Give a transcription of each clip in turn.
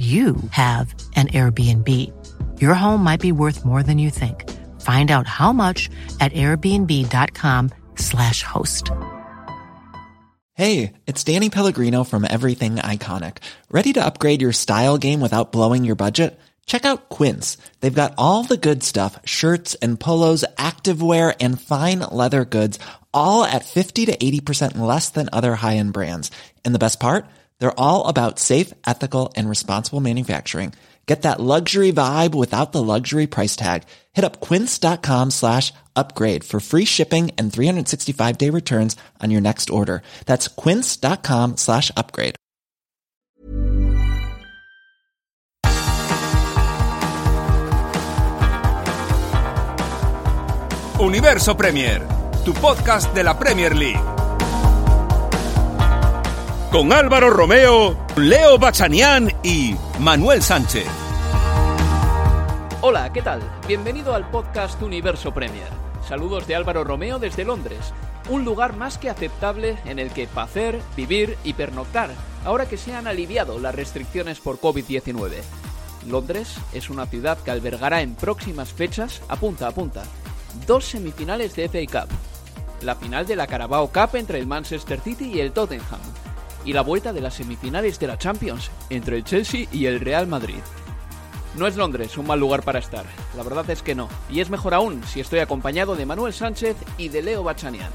you have an Airbnb. Your home might be worth more than you think. Find out how much at airbnb.com/slash host. Hey, it's Danny Pellegrino from Everything Iconic. Ready to upgrade your style game without blowing your budget? Check out Quince. They've got all the good stuff shirts and polos, activewear, and fine leather goods, all at 50 to 80% less than other high end brands. And the best part? They're all about safe, ethical, and responsible manufacturing. Get that luxury vibe without the luxury price tag. Hit up quince.com slash upgrade for free shipping and 365 day returns on your next order. That's quince.com slash upgrade. Universo Premier, tu podcast de la Premier League. Con Álvaro Romeo, Leo Bachanián y Manuel Sánchez. Hola, ¿qué tal? Bienvenido al podcast Universo Premier. Saludos de Álvaro Romeo desde Londres, un lugar más que aceptable en el que pacer, vivir y pernoctar, ahora que se han aliviado las restricciones por COVID-19. Londres es una ciudad que albergará en próximas fechas, apunta a punta, dos semifinales de FA Cup, la final de la Carabao Cup entre el Manchester City y el Tottenham, y la vuelta de las semifinales de la Champions entre el Chelsea y el Real Madrid. No es Londres un mal lugar para estar, la verdad es que no, y es mejor aún si estoy acompañado de Manuel Sánchez y de Leo Bachanian.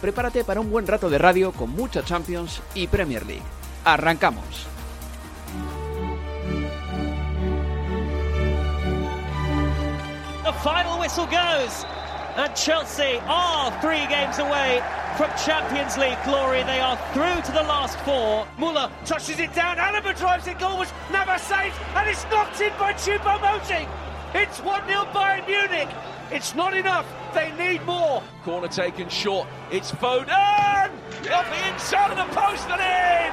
Prepárate para un buen rato de radio con mucha Champions y Premier League. ¡Arrancamos! The final whistle goes, and Chelsea are three games away from Champions League glory. They are through to the last four. Muller touches it down. Alaba drives it goal, which never saved, and it's knocked in by Chupo Moting. It's 1 0 Bayern Munich. It's not enough. They need more. Corner taken short. It's Foden! Off the inside of the post and in!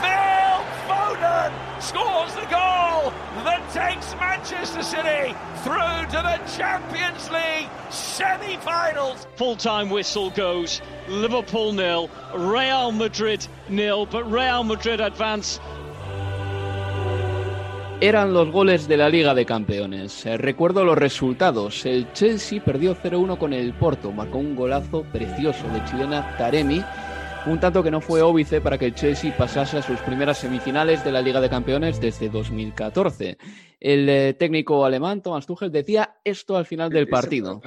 Phil Foden scores the goal that takes Manchester City through to the Champions League semi-finals. Full-time whistle goes. Liverpool nil, Real Madrid nil, but Real Madrid advance Eran los goles de la Liga de Campeones. Eh, recuerdo los resultados. El Chelsea perdió 0-1 con el Porto. Marcó un golazo precioso de chilena Taremi. Un tanto que no fue óbice para que el Chelsea pasase a sus primeras semifinales de la Liga de Campeones desde 2014. El eh, técnico alemán Thomas Tuchel decía esto al final del partido.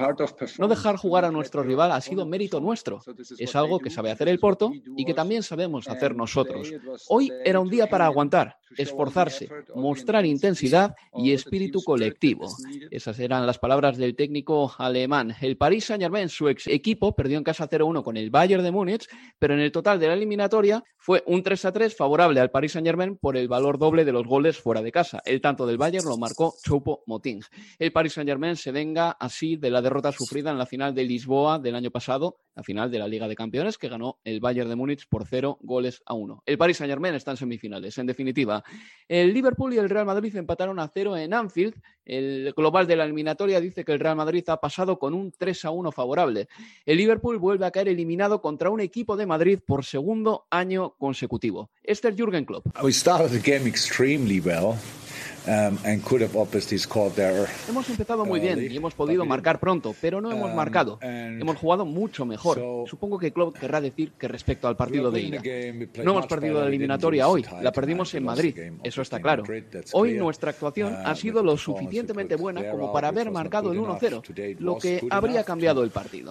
No dejar jugar a nuestro rival ha sido mérito nuestro. Es algo que sabe hacer el Porto y que también sabemos hacer nosotros. Hoy era un día para aguantar, esforzarse, mostrar intensidad y espíritu colectivo. Esas eran las palabras del técnico alemán. El Paris Saint-Germain, su ex equipo, perdió en casa 0-1 con el Bayern de Múnich, pero en el total de la eliminatoria fue un 3-3 favorable al Paris Saint-Germain por el valor doble de los goles fuera de casa. El tanto del Bayern lo marcó Choupo Moting. El Paris Saint-Germain se venga así de la derrota sufrida en la final de Lisboa del año pasado, la final de la Liga de Campeones, que ganó el Bayern de Múnich por 0 goles a 1. El Paris Saint-Germain está en semifinales. En definitiva, el Liverpool y el Real Madrid empataron a 0 en Anfield. El global de la eliminatoria dice que el Real Madrid ha pasado con un 3 a 1 favorable. El Liverpool vuelve a caer eliminado contra un equipo de Madrid por segundo año consecutivo. Este es Jürgen Klopp. We started the game extremely well. Um, and could have obviously scored there. Hemos empezado muy bien y hemos podido marcar pronto, pero no hemos marcado. Hemos jugado mucho mejor. Supongo que Klopp querrá decir que respecto al partido de ida. No hemos perdido la eliminatoria hoy, la perdimos en Madrid, eso está claro. Hoy nuestra actuación ha sido lo suficientemente buena como para haber marcado el 1-0, lo que habría cambiado el partido.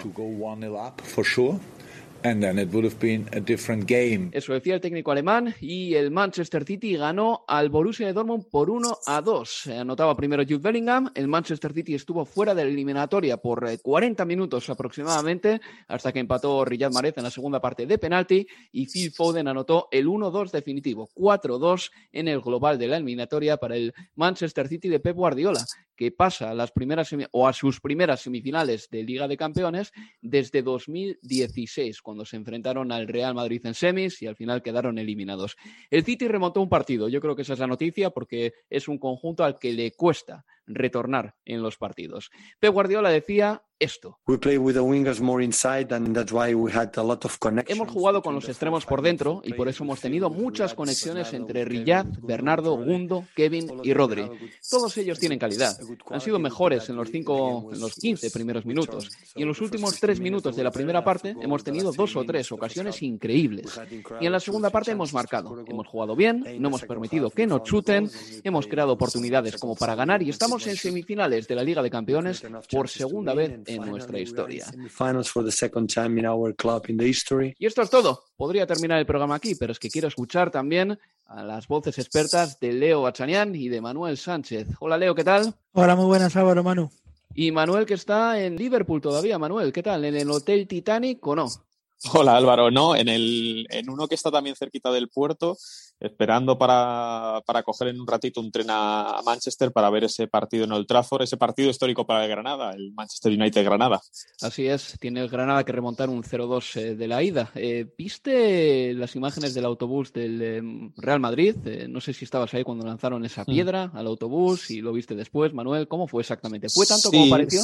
And then it would have been a different game. Eso decía el técnico alemán y el Manchester City ganó al Borussia de Dortmund por 1 a 2. Anotaba primero Jude Bellingham, el Manchester City estuvo fuera de la eliminatoria por 40 eh, minutos aproximadamente hasta que empató Riyad Mahrez en la segunda parte de penalti y Phil Foden anotó el 1-2 definitivo, 4-2 en el global de la eliminatoria para el Manchester City de Pep Guardiola que pasa a las primeras o a sus primeras semifinales de Liga de Campeones desde 2016, cuando se enfrentaron al Real Madrid en semis y al final quedaron eliminados. El City remontó un partido, yo creo que esa es la noticia porque es un conjunto al que le cuesta retornar en los partidos. Pep Guardiola decía esto. Hemos jugado con los extremos por dentro y por eso hemos tenido muchas conexiones entre Riyad, Bernardo, Gundo, Kevin y Rodri. Todos ellos tienen calidad. Han sido mejores en los, cinco, en los 15 primeros minutos y en los últimos tres minutos de la primera parte hemos tenido dos o tres ocasiones increíbles. Y en la segunda parte hemos marcado. Hemos jugado bien, no hemos permitido que nos chuten, hemos creado oportunidades como para ganar y estamos en semifinales de la Liga de Campeones por segunda vez en nuestra historia. Y esto es todo. Podría terminar el programa aquí, pero es que quiero escuchar también a las voces expertas de Leo Bachanian y de Manuel Sánchez. Hola Leo, ¿qué tal? Hola, muy buenas, Álvaro Manu. Y Manuel que está en Liverpool todavía. Manuel, ¿qué tal? ¿En el Hotel Titanic o no? Hola Álvaro, no, en, el, en uno que está también cerquita del puerto, esperando para, para coger en un ratito un tren a, Manchester para ver ese partido en Old Trafford, ese partido histórico para el Granada, el Manchester United Granada. Así es, tiene el Granada que remontar un 0-2 eh, de la ida. Eh, ¿Viste las imágenes del autobús del em, Real Madrid? Eh, no sé si estabas ahí cuando lanzaron esa mm. piedra al autobús y lo viste después, Manuel. ¿Cómo fue exactamente? ¿Fue tanto como pareció?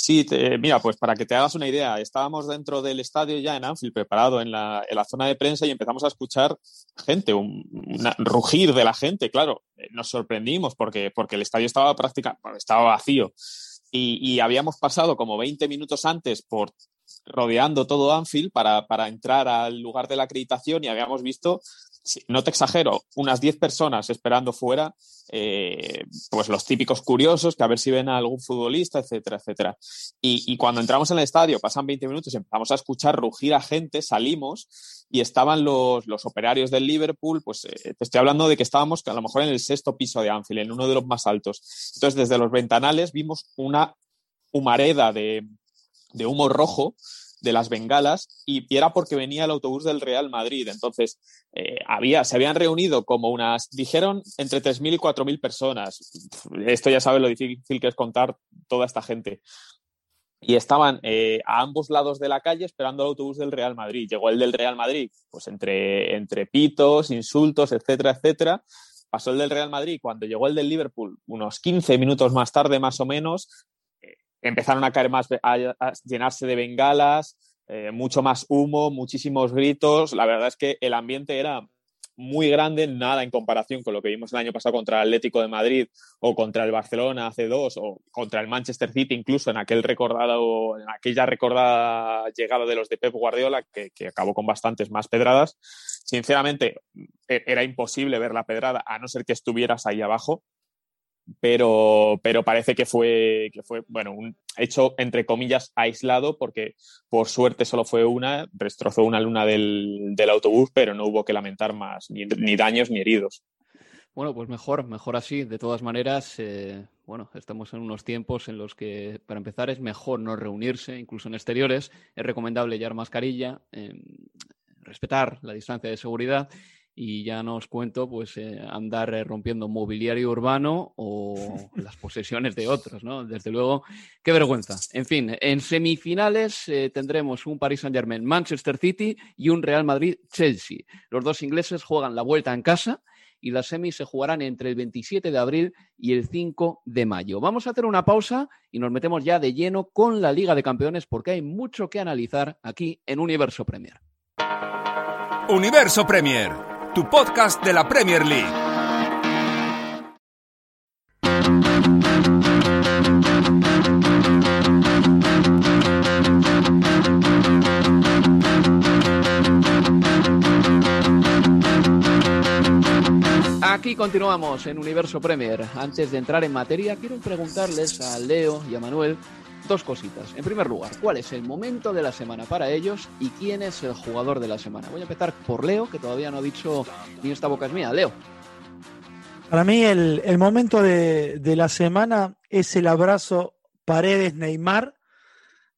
Sí, mira, pues para que te hagas una idea, estábamos dentro del estadio ya en Anfield, preparado en la, zona de prensa y empezamos a escuchar gente, un, rugir de la gente, claro, eh, nos sorprendimos porque, porque el estadio estaba prácticamente, estaba vacío. Y, habíamos pasado como 20 minutos antes por rodeando todo Anfield para, para entrar al lugar de la acreditación y habíamos visto no te exagero, unas 10 personas esperando fuera, eh, pues los típicos curiosos que a ver si ven a algún futbolista, etcétera, etcétera. Y, cuando entramos en el estadio, pasan 20 minutos, empezamos a escuchar rugir a gente, salimos y estaban los, los operarios del Liverpool, pues eh, te estoy hablando de que estábamos a lo mejor en el sexto piso de Anfield, en uno de los más altos. Entonces, desde los ventanales vimos una humareda de, de humo rojo de las bengalas y, era porque venía el autobús del Real Madrid. Entonces, eh, había, se habían reunido como unas, dijeron, entre 3.000 y 4.000 personas. Esto ya sabes lo difícil que es contar toda esta gente. Y estaban eh, a ambos lados de la calle esperando el autobús del Real Madrid. Llegó el del Real Madrid, pues entre, entre pitos, insultos, etcétera, etcétera pasó el del Real Madrid, cuando llegó el del Liverpool, unos 15 minutos más tarde más o menos, empezaron a caer más, a, llenarse de bengalas, eh, mucho más humo, muchísimos gritos. La verdad es que el ambiente era muy grande, nada en comparación con lo que vimos el año pasado contra el Atlético de Madrid o contra el Barcelona hace dos o contra el Manchester City, incluso en aquel recordado, en aquella recordada llegada de los de Pep Guardiola, que, que acabó con bastantes más pedradas. Sinceramente, e, era imposible ver la pedrada a no ser que estuvieras ahí abajo pero, pero parece que fue, que fue, bueno, un hecho entre comillas aislado, porque por suerte solo fue una, destrozó una luna del, del autobús, pero no hubo que lamentar más, ni, ni, daños ni heridos. Bueno, pues mejor, mejor así. De todas maneras, eh, bueno, estamos en unos tiempos en los que, para empezar, es mejor no reunirse, incluso en exteriores. Es recomendable llevar mascarilla, eh, respetar la distancia de seguridad y ya no os cuento pues eh, andar eh, rompiendo mobiliario urbano o las posesiones de otros, ¿no? Desde luego, qué vergüenza. En fin, en semifinales eh, tendremos un Paris Saint-Germain Manchester City y un Real Madrid Chelsea. Los dos ingleses juegan la vuelta en casa y las semis se jugarán entre el 27 de abril y el 5 de mayo. Vamos a hacer una pausa y nos metemos ya de lleno con la Liga de Campeones porque hay mucho que analizar aquí en Universo Premier. Universo Premier tu podcast de la Premier League. Aquí continuamos en Universo Premier. Antes de entrar en materia, quiero preguntarles a Leo y a Manuel dos cositas. En primer lugar, ¿cuál es el momento de la semana para ellos y quién es el jugador de la semana? Voy a empezar por Leo, que todavía no ha dicho ni esta boca es mía. Leo. Para mí el, momento de, la semana es el abrazo Paredes-Neymar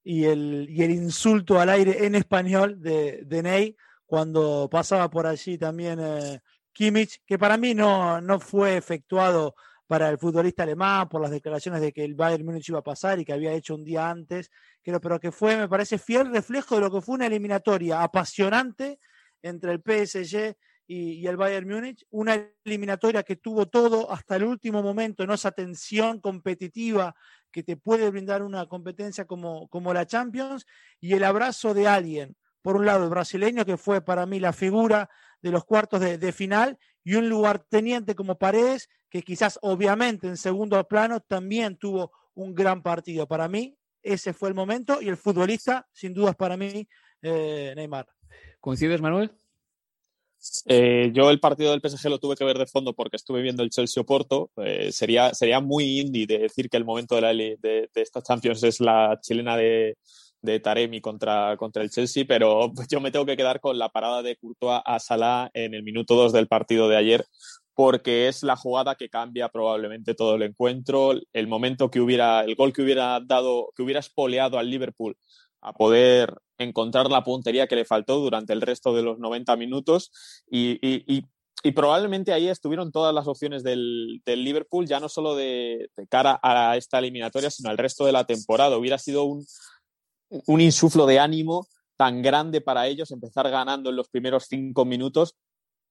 y el, y el insulto al aire en español de, de Ney cuando pasaba por allí también eh, Kimmich, que para mí no, no fue efectuado para el futbolista alemán por las declaraciones de que el Bayern Múnich iba a pasar y que había hecho un día antes, pero que fue, me parece, fiel reflejo de lo que fue una eliminatoria apasionante entre el PSG y, el Bayern Múnich, una eliminatoria que tuvo todo hasta el último momento, ¿no? esa tensión competitiva que te puede brindar una competencia como, como la Champions, y el abrazo de alguien, por un lado el brasileño, que fue para mí la figura de los cuartos de, final y un lugar teniente como Paredes, que quizás obviamente en segundo plano también tuvo un gran partido. Para mí, ese fue el momento y el futbolista, sin dudas para mí, eh, Neymar. ¿Coincides, Manuel? Eh, yo el partido del PSG lo tuve que ver de fondo porque estuve viendo el Chelsea Porto. Eh, sería, sería muy indie de decir que el momento de, la, de, de esta Champions es la chilena de, de Taremi contra, contra el Chelsea, pero yo me tengo que quedar con la parada de Courtois a Salah en el minuto 2 del partido de ayer, porque es la jugada que cambia probablemente todo el encuentro, el momento que hubiera, el gol que hubiera dado, que hubiera espoleado al Liverpool a poder encontrar la puntería que le faltó durante el resto de los 90 minutos y, y, y, probablemente ahí estuvieron todas las opciones del, del Liverpool, ya no solo de, de, cara a esta eliminatoria, sino al resto de la temporada. Hubiera sido un, un insuflo de ánimo tan grande para ellos empezar ganando en los primeros cinco minutos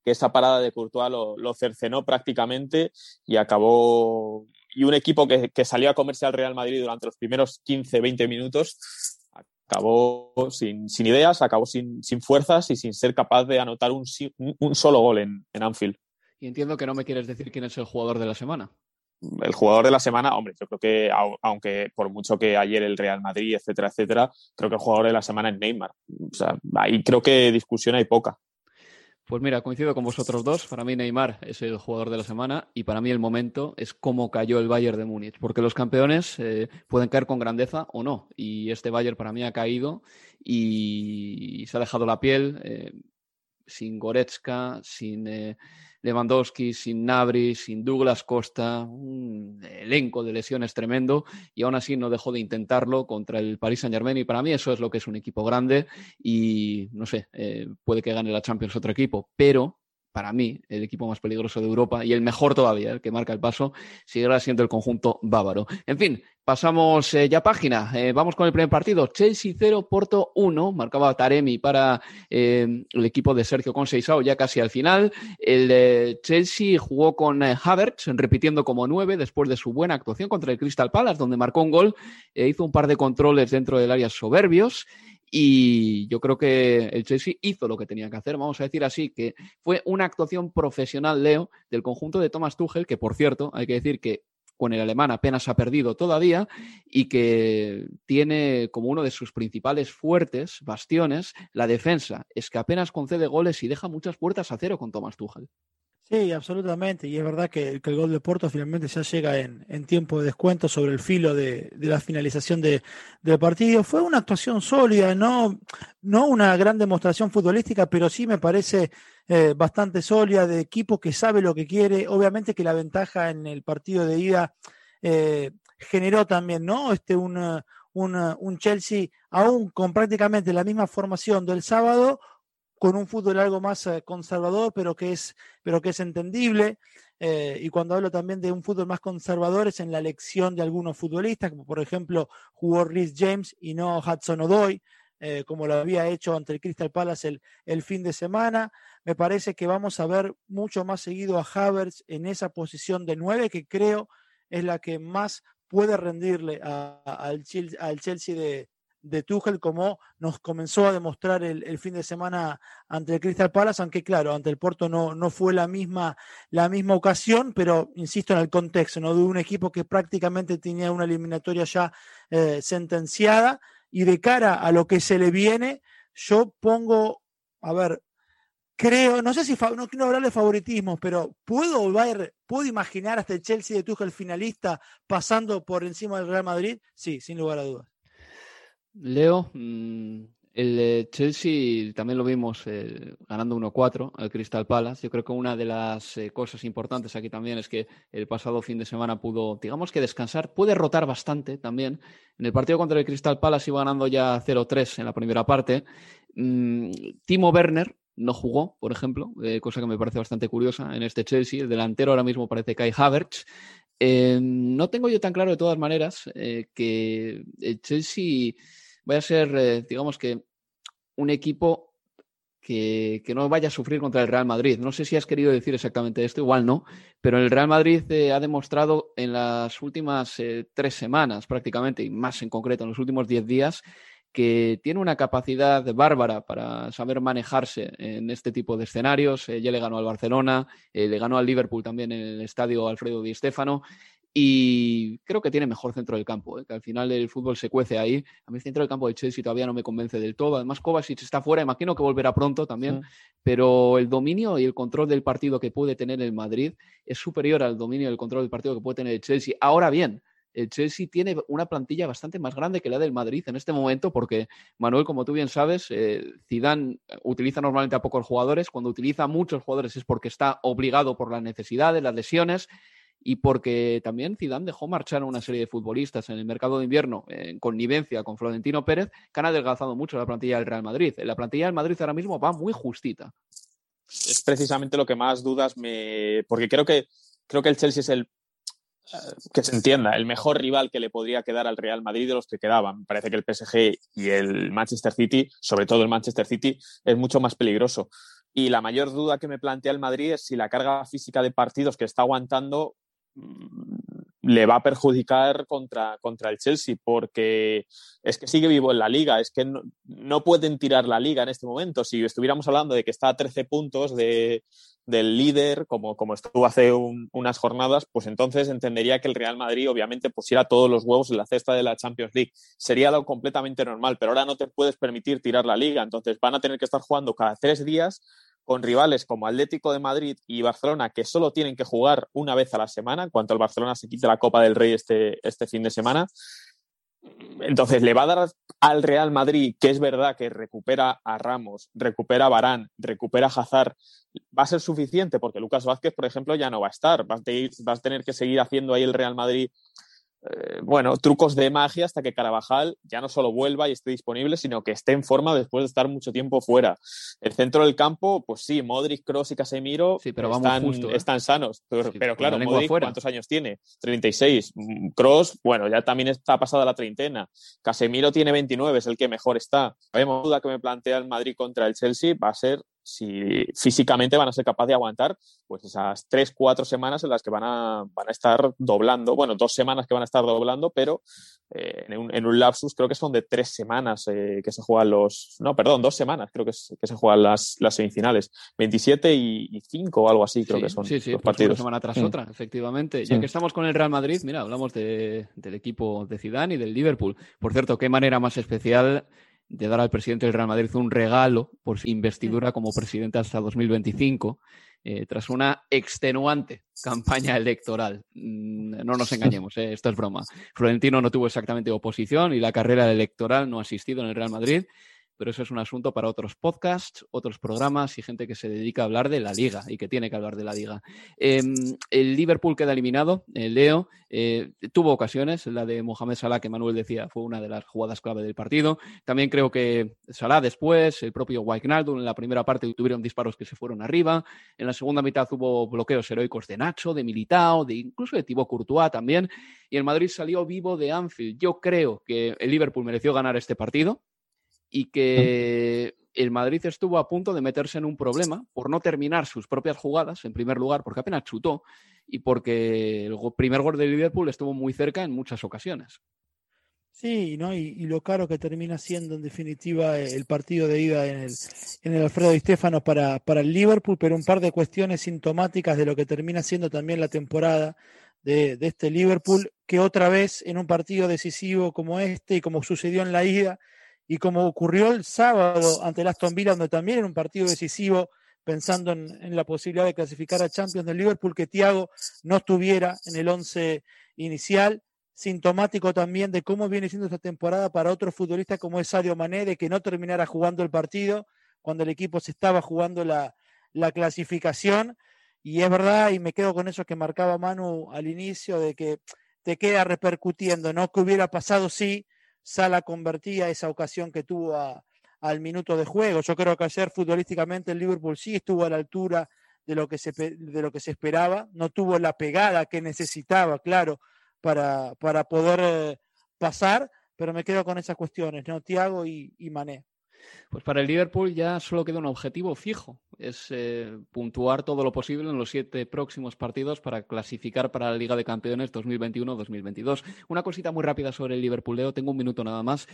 que esa parada de Courtois lo, cercenó prácticamente y acabó. Y un equipo que, salió a comerse al Real Madrid durante los primeros 15, 20 minutos acabó sin, ideas, acabó sin, fuerzas y sin ser capaz de anotar un, un solo gol en, en Anfield. Y entiendo que no me quieres decir quién es el jugador de la semana el jugador de la semana, hombre, yo creo que aunque por mucho que ayer el Real Madrid, etcétera, etcétera, creo que el jugador de la semana es Neymar. O sea, ahí creo que discusión hay poca. Pues mira, coincido con vosotros dos. Para mí Neymar es el jugador de la semana y para mí el momento es cómo cayó el Bayern de Múnich, porque los campeones eh, pueden caer con grandeza o no. Y este Bayern para mí ha caído y se ha dejado la piel eh, sin Goretzka, sin... Eh, Lewandowski, sin Nabri, sin Douglas Costa, un elenco de lesiones tremendo y aún así no dejó de intentarlo contra el Paris Saint Germain y para mí eso es lo que es un equipo grande y no sé, eh, puede que gane la Champions otro equipo, pero para mí, el equipo más peligroso de Europa y el mejor todavía, el que marca el paso, seguirá siendo el conjunto bávaro. En fin, pasamos eh, ya página. Eh, vamos con el primer partido. Chelsea 0, Porto 1. Marcaba Taremi para eh, el equipo de Sergio Conceição ya casi al final. El Chelsea jugó con Havertz, repitiendo como 9 después de su buena actuación contra el Crystal Palace, donde marcó un gol. hizo un par de controles dentro del área soberbios y yo creo que el Chelsea hizo lo que tenía que hacer, vamos a decir así, que fue una actuación profesional, Leo, del conjunto de Thomas Tuchel, que por cierto, hay que decir que con el alemán apenas ha perdido todavía y que tiene como uno de sus principales fuertes bastiones la defensa. Es que apenas concede goles y deja muchas puertas a cero con Thomas Tuchel. Sí, absolutamente. Y es verdad que, el gol de Porto finalmente ya llega en, tiempo de descuento sobre el filo de, la finalización del partido. Fue una actuación sólida, no, no una gran demostración futbolística, pero sí me parece eh, bastante sólida, de equipo que sabe lo que quiere. Obviamente que la ventaja en el partido de ida eh, generó también, ¿no? Este, un, un, un Chelsea aún con prácticamente la misma formación del sábado con un fútbol algo más eh, conservador, pero que es, pero que es entendible. Eh, y cuando hablo también de un fútbol más conservador es en la elección de algunos futbolistas, como por ejemplo jugó Rhys James y no Hudson O'Doy, eh, como lo había hecho ante el Crystal Palace el, fin de semana. Me parece que vamos a ver mucho más seguido a Havertz en esa posición de nueve, que creo es la que más puede rendirle al, al Chelsea de, de Tuchel como nos comenzó a demostrar el, fin de semana ante el Crystal Palace, aunque claro, ante el Porto no, no fue la misma, la misma ocasión, pero insisto en el contexto, ¿no? De un equipo que prácticamente tenía una eliminatoria ya eh, sentenciada y de cara a lo que se le viene, yo pongo, a ver, creo, no sé si no quiero hablar de favoritismo, pero puedo ver, puedo imaginar hasta el Chelsea de Tuchel finalista pasando por encima del Real Madrid. Sí, sin lugar a dudas. Leo, mm, el Chelsea también lo vimos eh, ganando 1-4 al Crystal Palace. Yo creo que una de las eh, cosas importantes aquí también es que el pasado fin de semana pudo, digamos que descansar, puede rotar bastante también. En el partido contra el Crystal Palace iba ganando ya 0-3 en la primera parte. Mm, Timo Werner no jugó, por ejemplo, eh, cosa que me parece bastante curiosa en este Chelsea. El delantero ahora mismo parece Kai Havertz. No tengo yo tan claro de todas maneras que el Chelsea vaya a ser, digamos que un equipo que, no vaya a sufrir contra el Real Madrid. No sé si has querido decir exactamente esto, igual no, pero el Real Madrid eh, ha demostrado en las últimas eh, tres semanas prácticamente, y más en concreto en los últimos diez días, que tiene una capacidad bárbara para saber manejarse en este tipo de escenarios. Eh, ya le ganó al Barcelona, le ganó al Liverpool también en el estadio Alfredo Di Stéfano y creo que tiene mejor centro del campo, ¿eh? que al final el fútbol se cuece ahí. A mí el centro del campo de Chelsea todavía no me convence del todo. Además, Kovacic está fuera, imagino que volverá pronto también, pero el dominio y el control del partido que puede tener el Madrid es superior al dominio y el control del partido que puede tener el Chelsea. Ahora bien, el Chelsea tiene una plantilla bastante más grande que la del Madrid en este momento, porque Manuel, como tú bien sabes, eh, Zidane utiliza normalmente a pocos jugadores. Cuando utiliza a muchos jugadores es porque está obligado por las necesidades, las lesiones y porque también Zidane dejó marchar a una serie de futbolistas en el mercado de invierno en connivencia con Florentino Pérez, que han adelgazado mucho la plantilla del Real Madrid. La plantilla del Madrid ahora mismo va muy justita. Es precisamente lo que más dudas me... porque creo que, creo que el Chelsea es el eh, que se entienda, el mejor rival que le podría quedar al Real Madrid de los que quedaban. Parece que el PSG y el Manchester City, sobre todo el Manchester City, es mucho más peligroso. Y la mayor duda que me plantea el Madrid es si la carga física de partidos que está aguantando le va a perjudicar contra, contra el Chelsea porque es que sigue vivo en la liga, es que no, pueden tirar la liga en este momento. Si estuviéramos hablando de que está a 13 puntos de, del líder, como, como estuvo hace unas jornadas, pues entonces entendería que el Real Madrid obviamente pusiera todos los huevos en la cesta de la Champions League. Sería algo completamente normal, pero ahora no te puedes permitir tirar la liga, entonces van a tener que estar jugando cada tres días con rivales como Atlético de Madrid y Barcelona, que solo tienen que jugar una vez a la semana, en cuanto el Barcelona se quite la Copa del Rey este, este fin de semana. Entonces, le va a dar al Real Madrid, que es verdad que recupera a Ramos, recupera a Barán, recupera a Hazard, va a ser suficiente porque Lucas Vázquez, por ejemplo, ya no va a estar. Vas a tener que seguir haciendo ahí el Real Madrid eh, bueno, trucos de magia hasta que Carabajal ya no solo vuelva y esté disponible, sino que esté en forma después de estar mucho tiempo fuera. El centro del campo, pues sí, Modric, Cross y Casemiro están, ¿eh? están, sanos. Pero, claro, Modric, ¿cuántos años tiene? 36. Cross, bueno, ya también está pasada la treintena. Casemiro tiene 29, es el que mejor está. La duda que me plantea el Madrid contra el Chelsea va a ser si físicamente van a ser capaces de aguantar pues esas tres, cuatro semanas en las que van a, van a estar doblando, bueno, dos semanas que van a estar doblando, pero eh, en, un, en, un, lapsus creo que son de tres semanas eh, que se juegan los, no, perdón, dos semanas creo que, que se juegan las, las semifinales, 27 y, 5 o algo así creo que son sí, sí, los pues partidos. Una semana tras otra, efectivamente. Ya que estamos con el Real Madrid, mira, hablamos de, del equipo de Zidane y del Liverpool. Por cierto, qué manera más especial de dar al presidente del Real Madrid un regalo por su investidura como presidente hasta 2025, eh, tras una extenuante campaña electoral. Mm, no nos engañemos, eh, esto es broma. Florentino no tuvo exactamente oposición y la carrera electoral no ha asistido en el Real Madrid pero eso es un asunto para otros podcasts, otros programas y gente que se dedica a hablar de la liga y que tiene que hablar de la liga. Em, el Liverpool queda eliminado, el Leo eh, tuvo ocasiones, la de Mohamed Salah que Manuel decía fue una de las jugadas clave del partido. También creo que Salah después, el propio Wijnaldum en la primera parte tuvieron disparos que se fueron arriba, en la segunda mitad hubo bloqueos heroicos de Nacho, de Militao, de incluso de Thibaut Courtois también, y el Madrid salió vivo de Anfield. Yo creo que el Liverpool mereció ganar este partido y que el Madrid estuvo a punto de meterse en un problema por no terminar sus propias jugadas, en primer lugar, porque apenas chutó y porque el primer gol de Liverpool estuvo muy cerca en muchas ocasiones. Sí, ¿no? Y, lo caro que termina siendo en definitiva el partido de ida en el, en el Alfredo Di Stefano para, para el Liverpool, pero un par de cuestiones sintomáticas de lo que termina siendo también la temporada de, de este Liverpool, que otra vez en un partido decisivo como este y como sucedió en la ida, y como ocurrió el sábado ante el Aston Villa, donde también en un partido decisivo pensando en, la posibilidad de clasificar a Champions de Liverpool, que Thiago no estuviera en el 11 inicial, sintomático también de cómo viene siendo esta temporada para otro futbolista como es Sadio Mané, de que no terminara jugando el partido cuando el equipo se estaba jugando la, la clasificación. Y es verdad, y me quedo con eso que marcaba Manu al inicio, de que te queda repercutiendo, ¿no? Que hubiera pasado si Sala convertía esa ocasión que tuvo al minuto de juego. Yo creo que ayer futbolísticamente el Liverpool sí estuvo a la altura de lo que se, de lo que se esperaba, no tuvo la pegada que necesitaba, claro, para, para poder eh, pasar, pero me quedo con esas cuestiones, ¿no? Tiago y, y Mané. Pues para el Liverpool ya solo queda un objetivo fijo, es eh, puntuar todo lo posible en los siete próximos partidos para clasificar para la Liga de Campeones 2021-2022. Una cosita muy rápida sobre el Liverpool, Leo, tengo un minuto nada más,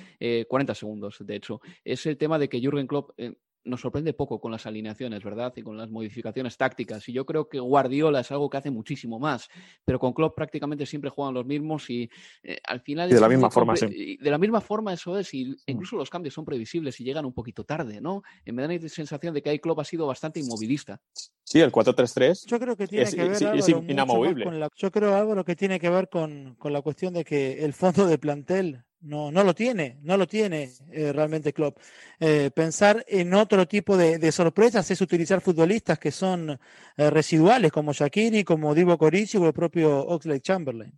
40 eh, segundos de hecho. Es el tema de que Jürgen Klopp eh, nos sorprende poco con las alineaciones, ¿verdad? Y con las modificaciones tácticas. Y yo creo que Guardiola es algo que hace muchísimo más, pero con Klopp prácticamente siempre juegan los mismos y eh, al final... de la misma forma, sí. De la misma forma, eso es, y incluso los cambios son previsibles y llegan un poquito tarde, ¿no? Me da la sensación de que ahí Klopp ha sido bastante inmovilista. Sí, el 4-3-3 yo creo que tiene que ver, es, inamovible. yo creo algo lo que tiene que ver con, con la cuestión de que el fondo de plantel no, no lo tiene, no lo tiene eh, realmente Klopp. Eh, pensar en otro tipo de, sorpresas es utilizar futbolistas que son eh, residuales, como Shakiri, como Divo Corici o el propio Oxlade Chamberlain.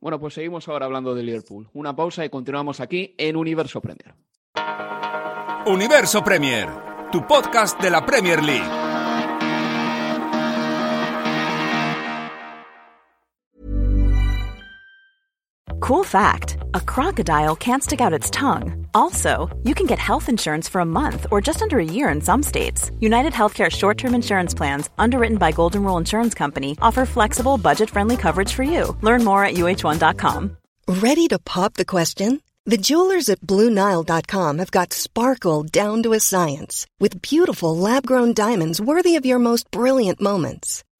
Bueno, pues seguimos ahora hablando de Liverpool. Una pausa y continuamos aquí en Universo Premier. Universo Premier, tu podcast de la Premier League. Cool fact a crocodile can't stick out its tongue. Also, you can get health insurance for a month or just under a year in some states. United Healthcare short term insurance plans, underwritten by Golden Rule Insurance Company, offer flexible, budget friendly coverage for you. Learn more at uh1.com. Ready to pop the question? The jewelers at Bluenile.com have got sparkle down to a science with beautiful lab grown diamonds worthy of your most brilliant moments.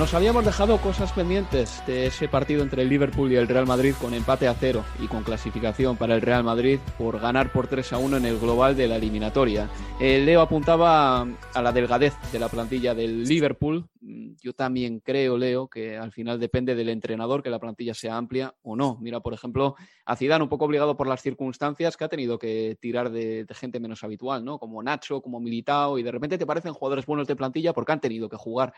Nos habíamos dejado cosas pendientes de ese partido entre el Liverpool y el Real Madrid con empate a cero y con clasificación para el Real Madrid por ganar por 3 a 1 en el global de la eliminatoria. Eh, Leo apuntaba a la delgadez de la plantilla del Liverpool. Mm, yo también creo, Leo, que al final depende del entrenador que la plantilla sea amplia o no. Mira, por ejemplo, a Zidane un poco obligado por las circunstancias que ha tenido que tirar de, de gente menos habitual, ¿no? Como Nacho, como Militao y de repente te parecen jugadores buenos de plantilla porque han tenido que jugar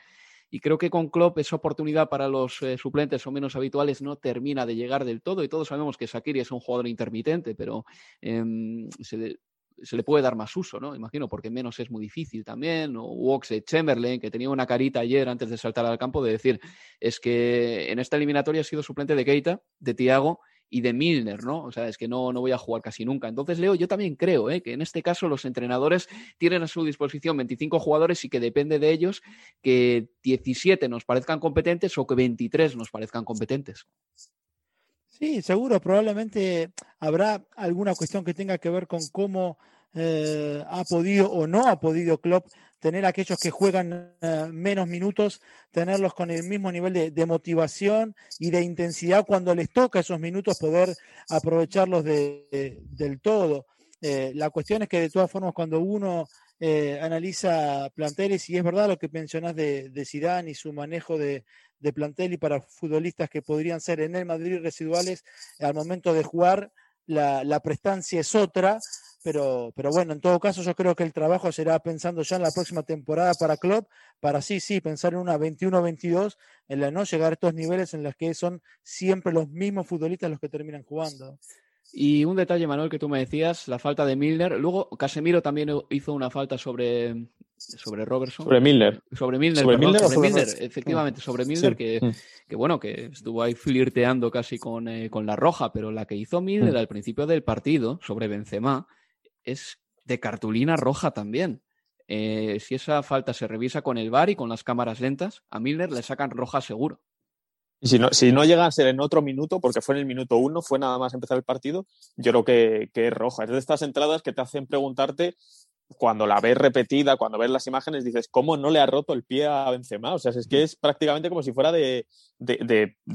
y creo que con Klopp esa oportunidad para los eh, suplentes o menos habituales no termina de llegar del todo. Y todos sabemos que Sakiri es un jugador intermitente, pero em, se, le, puede dar más uso, ¿no? Imagino, porque menos es muy difícil también. O Woxe Chamberlain, que tenía una carita ayer antes de saltar al campo de decir, es que en esta eliminatoria ha sido suplente de Keita, de Tiago y de Milner, ¿no? O sea, es que no, no voy a jugar casi nunca. Entonces, Leo, yo también creo ¿eh? que en este caso los entrenadores tienen a su disposición 25 jugadores y que depende de ellos que 17 nos parezcan competentes o que 23 nos parezcan competentes. Sí, seguro, probablemente habrá alguna cuestión que tenga que ver con cómo eh, ha podido o no ha podido Klopp tener aquellos que juegan eh, menos minutos, tenerlos con el mismo nivel de, motivación y de intensidad cuando les toca esos minutos, poder aprovecharlos del todo. Eh, la cuestión es que de todas formas cuando uno analiza planteles, y es verdad lo que mencionás de, de Zidane y su manejo de, plantel y para futbolistas que podrían ser en el Madrid residuales, al momento de jugar la, la prestancia es otra, pero, pero bueno, en todo caso yo creo que el trabajo será pensando ya en la próxima temporada para Klopp, para sí, sí, pensar en una 21-22, en la no llegar a estos niveles en los que son siempre los mismos futbolistas los que terminan jugando. Y un detalle, Manuel, que tú me decías, la falta de Milner. Luego Casemiro también hizo una falta sobre, sobre Robertson. Sobre Milner. Sobre Milner, sobre, Milner, efectivamente, sobre Milner, que, mm. que, bueno, que estuvo ahí flirteando casi con, eh, con la roja, pero la que hizo Milner mm. al principio del partido sobre Benzema es de cartulina roja también. Eh, si esa falta se revisa con el VAR y con las cámaras lentas, a Milner le sacan roja seguro. Y si no, si no llega a ser en otro minuto, porque fue en el minuto uno, fue nada más empezar el partido, yo creo que, que es roja. Es de estas entradas que te hacen preguntarte cuando la ves repetida, cuando ves las imágenes, dices, ¿cómo no le ha roto el pie a Benzema? O sea, es que es prácticamente como si fuera de,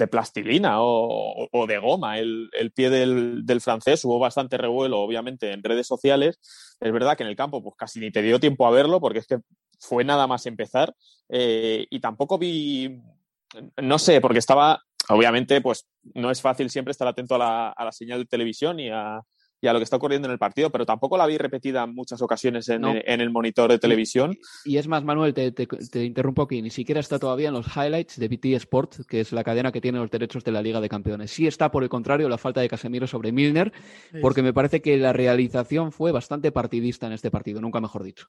plastilina o, de goma el, pie del, francés. Hubo bastante revuelo, obviamente, en redes sociales. Es verdad que en el campo pues casi ni te dio tiempo a verlo porque es que fue nada más empezar. Eh, y tampoco vi, no sé, porque estaba, obviamente, pues no es fácil siempre estar atento a la, a la señal de televisión y a, y a lo que está ocurriendo en el partido, pero tampoco la vi repetida en muchas ocasiones en, el monitor de televisión. Y, es más, Manuel, te, interrumpo aquí, ni siquiera está todavía en los highlights de BT Sport, que es la cadena que tiene los derechos de la Liga de Campeones. Sí está, por el contrario, la falta de Casemiro sobre Milner, porque me parece que la realización fue bastante partidista en este partido, nunca mejor dicho.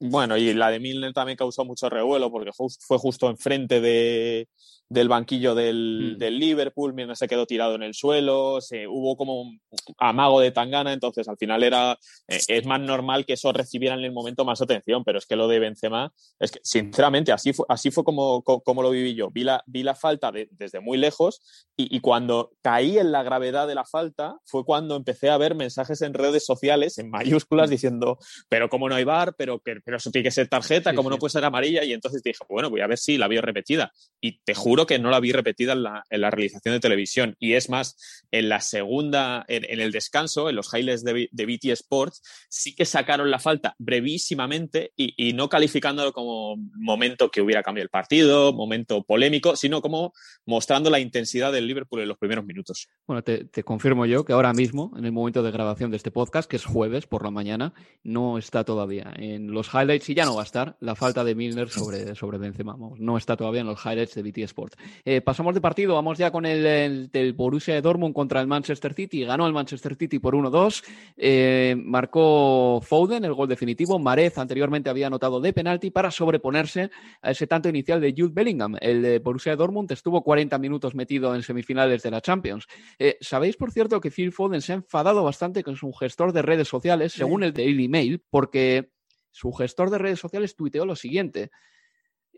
Bueno, y la de Milner también causó mucho revuelo porque fue justo enfrente de, del banquillo del, mm. del, Liverpool, Milner se quedó tirado en el suelo, se, hubo como un amago de tangana, entonces al final era eh, es más normal que eso recibiera en el momento más atención, pero es que lo de Benzema, es que sinceramente así fue, así fue como, como, lo viví yo, vi la, vi la falta desde muy lejos y, y, cuando caí en la gravedad de la falta fue cuando empecé a ver mensajes en redes sociales en mayúsculas mm. diciendo, pero cómo no hay bar, pero que pero eso tiene que ser tarjeta, como no puede ser amarilla? Y entonces dije, bueno, voy a ver si la vio repetida. Y te juro que no la vi repetida en la, en la realización de televisión. Y es más, en la segunda, en, el descanso, en los highlights de, de, BT Sports, sí que sacaron la falta brevísimamente y, y no calificándolo como momento que hubiera cambiado el partido, momento polémico, sino como mostrando la intensidad del Liverpool en los primeros minutos. Bueno, te, te confirmo yo que ahora mismo, en el momento de grabación de este podcast, que es jueves por la mañana, no está todavía en los highlights highlights y ya no va a estar la falta de Milner sobre, sobre Benzema. no está todavía en los highlights de BT Sport. Eh, pasamos de partido, vamos ya con el, del Borussia de Dortmund contra el Manchester City. Ganó el Manchester City por 1-2. Eh, marcó Foden el gol definitivo. Marez anteriormente había anotado de penalti para sobreponerse a ese tanto inicial de Jude Bellingham. El de Borussia de Dortmund estuvo 40 minutos metido en semifinales de la Champions. Eh, Sabéis, por cierto, que Phil Foden se ha enfadado bastante con su gestor de redes sociales, según el Daily Mail, porque su gestor de redes sociales tuiteó lo siguiente,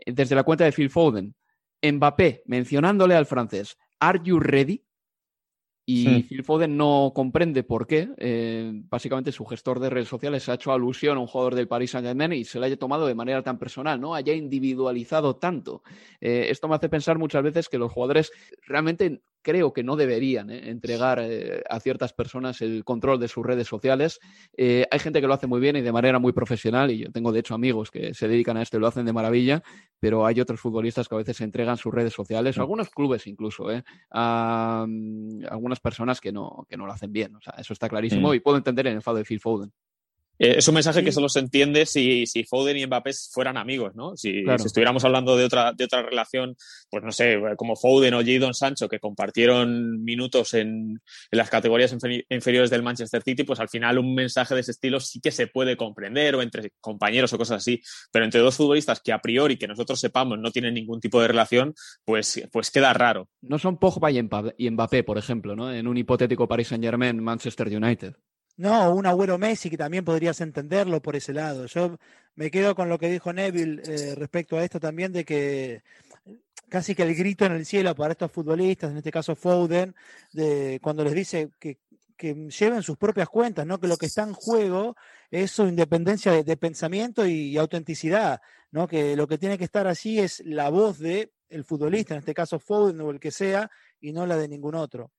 desde la cuenta de Phil Foden, Mbappé mencionándole al francés, ¿Are you ready? Y. Phil Foden no comprende por qué. Eh, básicamente su gestor de redes sociales ha hecho alusión a un jugador del Paris Saint-Germain y se lo haya tomado de manera tan personal, ¿no? Haya individualizado tanto. Eh, esto me hace pensar muchas veces que los jugadores realmente creo que no deberían ¿eh? entregar eh, a ciertas personas el control de sus redes sociales. Eh, hay gente que lo hace muy bien y de manera muy profesional, y yo tengo de hecho amigos que se dedican a esto y lo hacen de maravilla, pero hay otros futbolistas que a veces entregan sus redes sociales, algunos clubes incluso, a mm, algunas personas que no, que no lo hacen bien. O sea, eso está clarísimo mm. y puedo entender el enfado de Phil Foden. Eh, es un mensaje que solo se entiende si, si Foden y Mbappé fueran amigos, ¿no? Si, estuviéramos hablando de otra, de otra relación, pues no sé, como Foden o Jadon Sancho, que compartieron minutos en, en las categorías inferiores del Manchester City, pues al final un mensaje de ese estilo sí que se puede comprender, o entre compañeros o cosas así. Pero entre dos futbolistas que a priori, que nosotros sepamos, no tienen ningún tipo de relación, pues, pues queda raro. No son Pogba y Mbappé, por ejemplo, ¿no? En un hipotético Paris Saint-Germain, Manchester United. No, un Agüero Messi que también podrías entenderlo por ese lado. Yo me quedo con lo que dijo Neville eh, respecto a esto también de que casi que el grito en el cielo para estos futbolistas, en este caso Foden, de cuando les dice que lleven sus propias cuentas, ¿no? Que lo que está en juego es su independencia de, pensamiento y, autenticidad, ¿no? Que lo que tiene que estar allí es la voz de el futbolista, en este caso Foden o el que sea, y no la de ningún otro.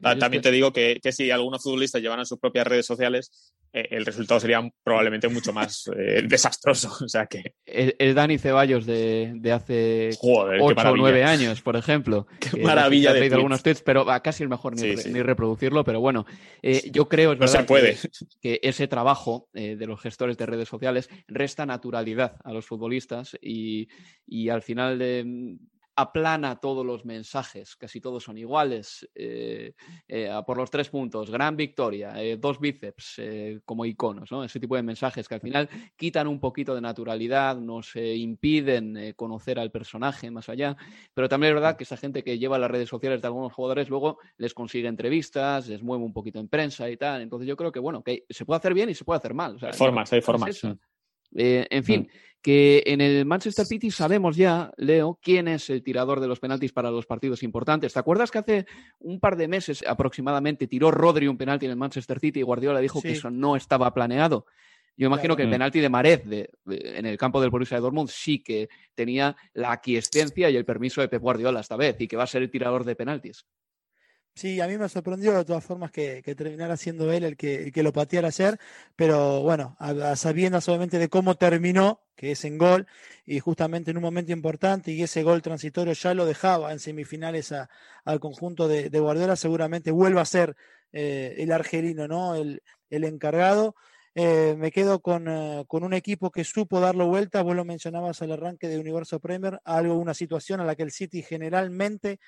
También te digo que, si algunos futbolistas llevaran sus propias redes sociales, eh, el resultado sería probablemente mucho más eh, desastroso. O sea que... El, Dani Ceballos de, hace 8 o 9 años, por ejemplo. Qué maravilla de algunos tweets, pero va casi es mejor ni, reproducirlo. Pero bueno, eh, yo creo no se puede. Que, ese trabajo de los gestores de redes sociales resta naturalidad a los futbolistas y, y al final de aplana todos los mensajes, casi todos son iguales, eh, eh, por los tres puntos, gran victoria, eh, dos bíceps como iconos, ¿no? ese tipo de mensajes que al final quitan un poquito de naturalidad, nos impiden conocer al personaje más allá, pero también es verdad que esa gente que lleva las redes sociales de algunos jugadores luego les consigue entrevistas, les mueve un poquito en prensa y tal, entonces yo creo que bueno, que se puede hacer bien y se puede hacer mal. hay formas, hay formas. Eh, en fin, que en el Manchester City sabemos ya, Leo, quién es el tirador de los penaltis para los partidos importantes. ¿Te acuerdas que hace un par de meses aproximadamente tiró Rodri un penalti en el Manchester City y Guardiola dijo que eso no estaba planeado? Yo imagino que el penalti de Marez en el campo del Borussia de Dortmund sí que tenía la aquiescencia y el permiso de Pep Guardiola esta vez y que va a ser el tirador de penaltis. Sí, a mí me sorprendió de todas formas que, terminara siendo él el que, lo pateara ayer, pero bueno, a, obviamente de cómo terminó, que es en gol, y justamente en un momento importante, y ese gol transitorio ya lo dejaba en semifinales al conjunto de, Guardiola, seguramente vuelva a ser eh, el argelino, ¿no? El, encargado. Eh, me quedo con, eh, con, un equipo que supo darlo vuelta, vos lo mencionabas al arranque de Universo Premier, algo, una situación a la que el City generalmente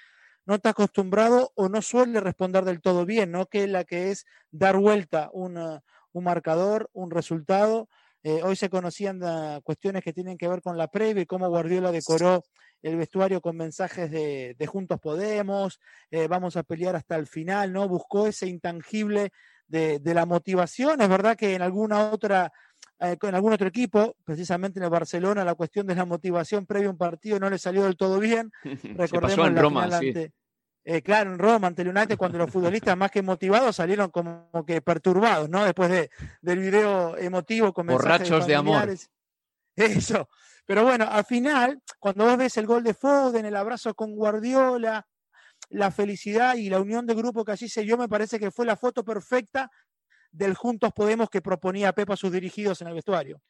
no está acostumbrado o no suele responder del todo bien, ¿no? Que la que es dar vuelta un marcador, un resultado. Eh, hoy se conocían ah, cuestiones que tienen que ver con la previa y cómo Guardiola decoró el vestuario con mensajes de, Juntos Podemos, eh, vamos a pelear hasta el final, ¿no? Buscó ese intangible de, la motivación. Es verdad que en alguna otra eh, en algún otro equipo, precisamente en el Barcelona, la cuestión de la motivación previa a un partido no le salió del todo bien. Recordemos en Roma, eh, claro, en Roma ante el United, cuando los futbolistas más que motivados salieron como que perturbados, ¿no? Después de, del video emotivo con Borrachos de amor. Eso. Pero bueno, al final, cuando vos ves el gol de Foden, el abrazo con Guardiola, la felicidad y la unión de grupo que allí se dio, me parece que fue la foto perfecta del Juntos Podemos que proponía Pepa a sus dirigidos en el vestuario.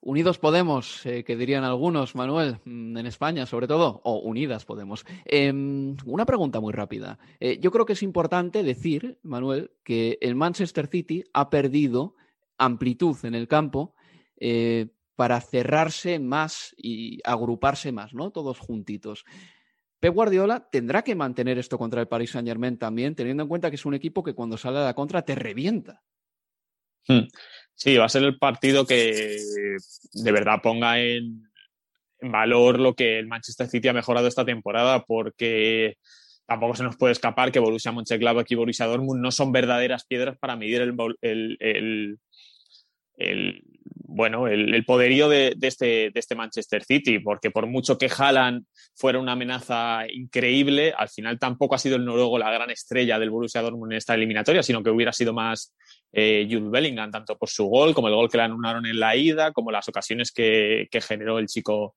Unidos Podemos, eh, que dirían algunos, Manuel, mm, en España sobre todo, o Unidas Podemos. Em, una pregunta muy rápida. Eh, yo creo que es importante decir, Manuel, que el Manchester City ha perdido amplitud en el campo eh, para cerrarse más y agruparse más, ¿no? Todos juntitos. Pep Guardiola tendrá que mantener esto contra el Paris Saint Germain también, teniendo en cuenta que es un equipo que cuando sale a la contra te revienta. Hmm. Sí, va a ser el partido que de verdad ponga en, valor lo que el Manchester City ha mejorado esta temporada, porque tampoco se nos puede escapar que Borussia Mönchengladbach y Borussia Dortmund no son verdaderas piedras para medir el, bueno, el, poderío de, este, de este Manchester City, porque por mucho que Haaland fuera una amenaza increíble, al final tampoco ha sido el noruego la gran estrella del Borussia Dortmund en esta eliminatoria, sino que hubiera sido más eh, Bellingham, tanto por su gol como el gol que le anularon en la ida, como las ocasiones que, generó el chico,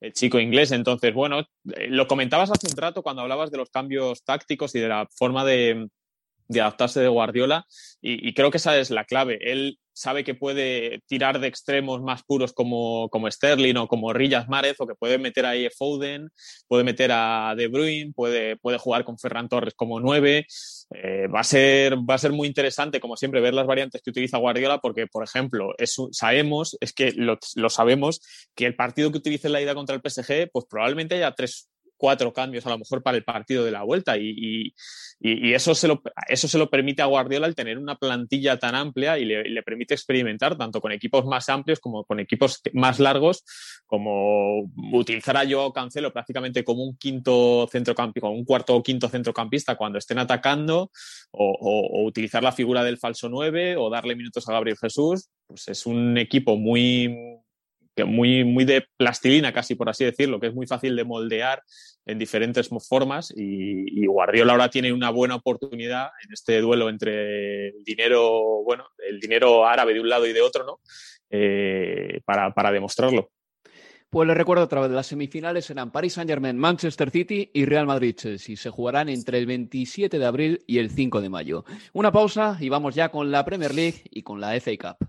el chico inglés. Entonces, bueno, eh, lo comentabas hace un rato cuando hablabas de los cambios tácticos y de la forma de, adaptarse de Guardiola y, creo que esa es la clave. Él sabe que puede tirar de extremos más puros como, como Sterling o como Riyad Márez o que puede meter ahí a Foden, puede meter a De Bruyne, puede, puede jugar con Ferran Torres como nueve. Eh, va, a ser, va a ser muy interesante, como siempre, ver las variantes que utiliza Guardiola, porque, por ejemplo, sabemos, es que lo, lo, sabemos, que el partido que utilice en la ida contra el PSG, pues probablemente haya tres, cuatro cambios a lo mejor para el partido de la vuelta y, eso, se lo, eso se lo permite a Guardiola el tener una plantilla tan amplia y le, permite experimentar tanto con equipos más amplios como con equipos más largos, como utilizar a Joao Cancelo prácticamente como un quinto centrocampista, un cuarto o quinto centrocampista cuando estén atacando o, utilizar la figura del falso 9 o darle minutos a Gabriel Jesús, pues es un equipo muy muy, muy de plastilina, casi por así decirlo, que es muy fácil de moldear en diferentes formas y, Guardiola ahora tiene una buena oportunidad en este duelo entre el dinero, bueno, el dinero árabe de un lado y de otro, ¿no? Eh, para, para demostrarlo. Pues les recuerdo otra vez, las semifinales serán Paris Saint-Germain, Manchester City y Real Madrid-Chelsea. Se jugarán entre el 27 de abril y el 5 de mayo. Una pausa y vamos ya con la Premier League y con la FA Cup.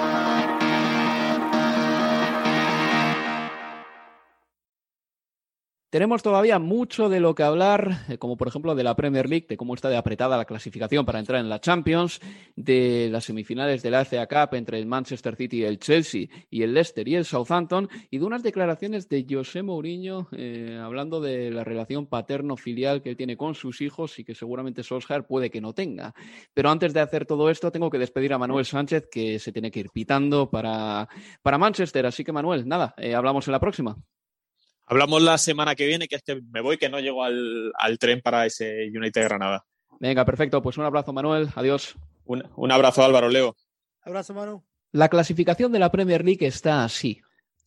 Tenemos todavía mucho de lo que hablar, eh, como por ejemplo de la Premier League, de cómo está de apretada la clasificación para entrar en la Champions, de las semifinales de la FA Cup entre el Manchester City, el Chelsea y el Leicester y el Southampton, y de unas declaraciones de José Mourinho eh, hablando de la relación paterno-filial que él tiene con sus hijos y que seguramente Solskjaer puede que no tenga. Pero antes de hacer todo esto, tengo que despedir a Manuel Sánchez, que se tiene que ir pitando para, para Manchester. Así que Manuel, nada, eh, hablamos en la próxima. Hablamos la semana que viene, que es que me voy, que no llego al, tren para ese United Granada. Venga, perfecto. Pues un abrazo, Manuel. Adiós. Un, un abrazo, Álvaro Leo. Abrazo, Manu. La clasificación de la Premier League está así.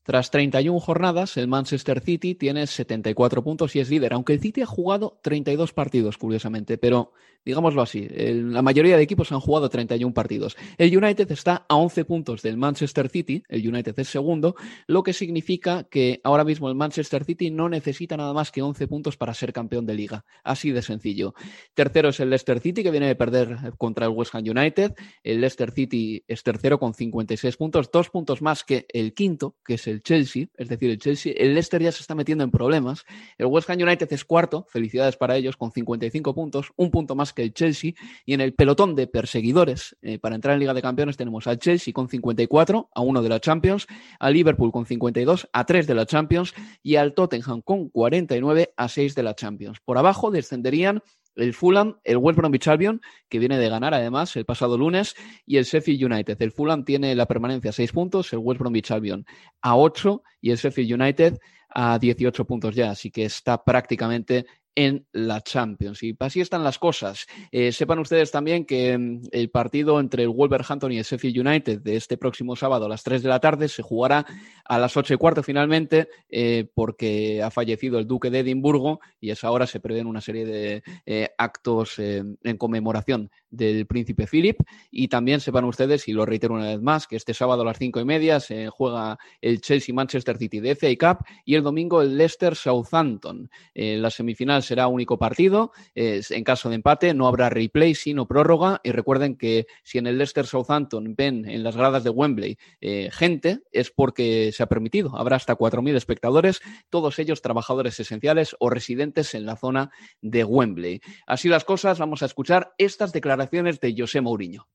Tras 31 jornadas, el Manchester City tiene 74 puntos y es líder, aunque el City ha jugado 32 partidos, curiosamente, pero digámoslo así, la mayoría de equipos han jugado 31 partidos. El United está a 11 puntos del Manchester City, el United es segundo, lo que significa que ahora mismo el Manchester City no necesita nada más que 11 puntos para ser campeón de liga, así de sencillo. Tercero es el Leicester City, que viene de perder contra el West Ham United. El Leicester City es tercero con 56 puntos, dos puntos más que el quinto, que es el Chelsea, es decir, el Chelsea, el Leicester ya se está metiendo en problemas. El West Ham United es cuarto, felicidades para ellos, con 55 puntos, un punto más que el Chelsea. Y en el pelotón de perseguidores eh, para entrar en Liga de Campeones tenemos al Chelsea con 54, a uno de la Champions, al Liverpool con 52, a 3 de la Champions, y al Tottenham con 49, a 6 de la Champions. Por abajo descenderían el Fulham, el West Bromwich Albion, que viene de ganar además el pasado lunes, y el Sheffield United. El Fulham tiene la permanencia a 6 puntos, el West Bromwich Albion a 8 y el Sheffield United a 18 puntos ya, así que está prácticamente en la Champions. Y así están las cosas. Eh, sepan ustedes también que mm, el partido entre el Wolverhampton y el Sheffield United de este próximo sábado a las 3 de la tarde se jugará a las 8 y cuarto finalmente eh, porque ha fallecido el duque de Edimburgo y a esa hora se prevén una serie de eh, actos en conmemoración del príncipe Philip. Y también sepan ustedes, y lo reitero una vez más, que este sábado a las 5 y media se juega el Chelsea Manchester City de FA Cup y el domingo el Leicester Southampton. la semifinal será único partido. en caso de empate no habrá replay, sino prórroga. Y recuerden que si en el Leicester Southampton ven en las gradas de Wembley eh, gente, es porque se ha permitido. Habrá hasta 4.000 espectadores, todos ellos trabajadores esenciales o residentes en la zona de Wembley. Así las cosas, vamos a escuchar estas declaraciones de José Mourinho.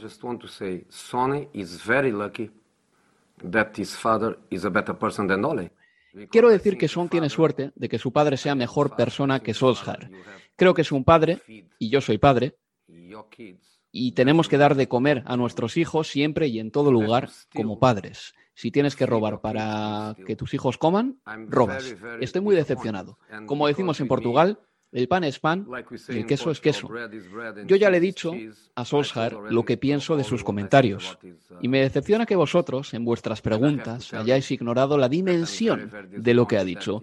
Just want to say, Sonny is very lucky that his father is a better person Ole. Quiero decir que Son tiene suerte de que su padre sea mejor persona que Solskjaer. Creo que es un padre, y yo soy padre, y tenemos que dar de comer a nuestros hijos siempre y en todo lugar como padres. Si tienes que robar para que tus hijos coman, robas. Estoy muy decepcionado. Como decimos en Portugal, el pan es pan, el queso es queso. Yo ya le he dicho a Solskjaer lo que pienso de sus comentarios. Y me decepciona que vosotros, en vuestras preguntas, hayáis ignorado la dimensión de lo que ha dicho.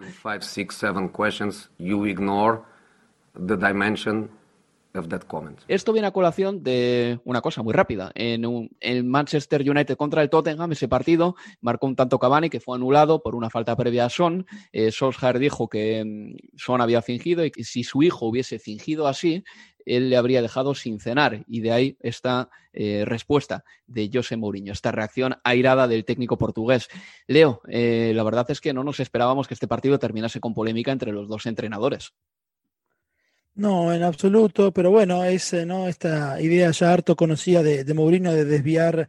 Esto viene a colación de una cosa muy rápida. En el Manchester United contra el Tottenham, ese partido marcó un tanto Cavani que fue anulado por una falta previa a Son. Eh, Solskjaer dijo que mm, Son había fingido y que si su hijo hubiese fingido así, él le habría dejado sin cenar. Y de ahí esta eh, respuesta de José Mourinho, esta reacción airada del técnico portugués. Leo, eh, la verdad es que no nos esperábamos que este partido terminase con polémica entre los dos entrenadores. No, en absoluto, pero bueno, es ¿no? esta idea ya harto conocida de, de Mourinho de desviar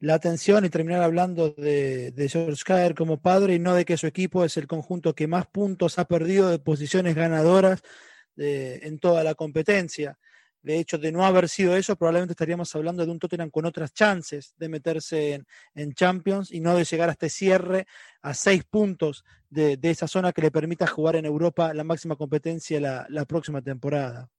la atención y terminar hablando de, de George como padre y no de que su equipo es el conjunto que más puntos ha perdido de posiciones ganadoras en toda la competencia. De hecho, de no haber sido eso, probablemente estaríamos hablando de un Tottenham con otras chances de meterse en, Champions y no de llegar a este cierre a seis puntos de, esa zona que le permita jugar en Europa la máxima competencia la, próxima temporada.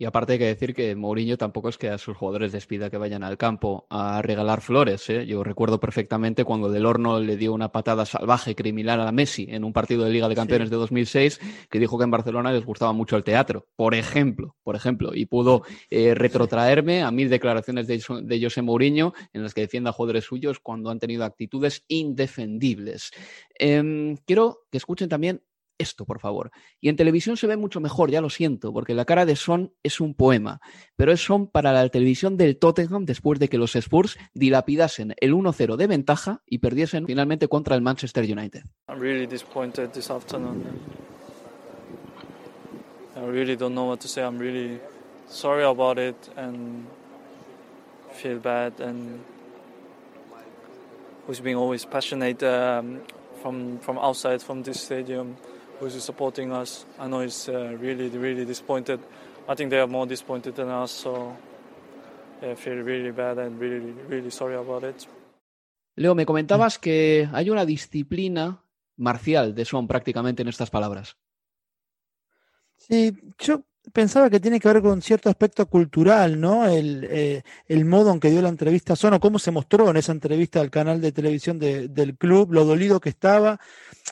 Y aparte hay que decir que Mourinho tampoco es que a sus jugadores despida que vayan al campo a regalar flores. ¿eh? Yo recuerdo perfectamente cuando Del Horno le dio una patada salvaje criminal a Messi en un partido de Liga de Campeones de 2006, que dijo que en Barcelona les gustaba mucho el teatro, por ejemplo, por ejemplo, y pudo eh, retrotraerme a mil declaraciones de, de José Mourinho en las que defienda a jugadores suyos cuando han tenido actitudes indefendibles. Em, quiero que escuchen también esto, por favor. Y en televisión se ve mucho mejor, ya lo siento, porque la cara de Son es un poema, pero es Son para la televisión del Tottenham después de que los Spurs dilapidasen el 1-0 de ventaja y perdiesen finalmente contra el Manchester United. I'm really disappointed this afternoon. I really don't know what to say. I'm really sorry about it and feel bad and who's being always passionate um, from from outside from this stadium. Who's supporting us. I know he's uh, really, really disappointed. I think they are more disappointed than us, so yeah, I feel really bad and really, really sorry about it. Leo, me comentabas que hay una disciplina marcial de Son prácticamente en estas palabras. Sí, yo pensaba que tiene que ver con cierto aspecto cultural, ¿no? El, eh, el, modo en que dio la entrevista a Son o cómo se mostró en esa entrevista al canal de televisión de, del club, lo dolido que estaba.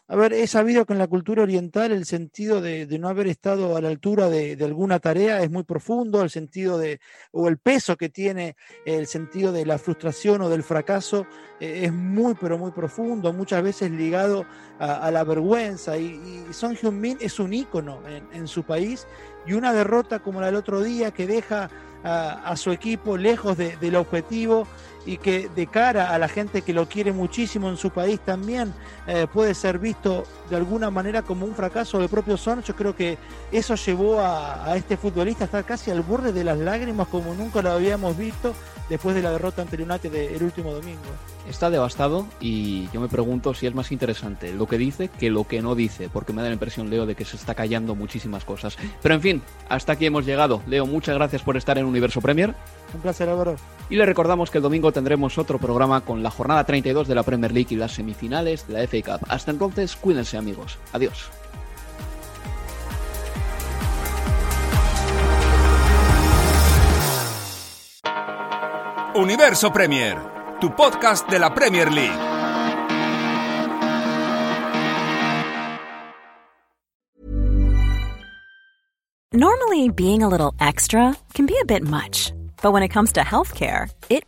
A ver, he sabido que en la cultura oriental el sentido de, no haber estado a la altura de, alguna tarea es muy profundo, el sentido de, o el peso que tiene el sentido de la frustración o del fracaso eh, es muy, pero muy profundo, muchas veces ligado a, la vergüenza. Y, Son Heung-min es un ícono en su país y una derrota como la del otro día que deja a, su equipo lejos de, del objetivo y que de cara a la gente que lo quiere muchísimo en su país también eh, puede ser visto de alguna manera como un fracaso del propio Son. Yo creo que eso llevó a, a, este futbolista a estar casi al borde de las lágrimas como nunca lo habíamos visto después de la derrota ante el United el último domingo. Está devastado y yo me pregunto si es más interesante lo que dice que lo que no dice, porque me da la impresión, Leo, de que se está callando muchísimas cosas. Pero en fin, hasta aquí hemos llegado. Leo, muchas gracias por estar en Universo Premier. Un placer, Álvaro. Y le recordamos que el domingo tendremos otro programa con la jornada 32 de la Premier League y las semifinales de la FA Cup. Hasta entonces, cuídense amigos. Adiós. Universo Premier, tu podcast de la Premier League. Normally, being a little extra can be a bit much, but when it comes to healthcare, it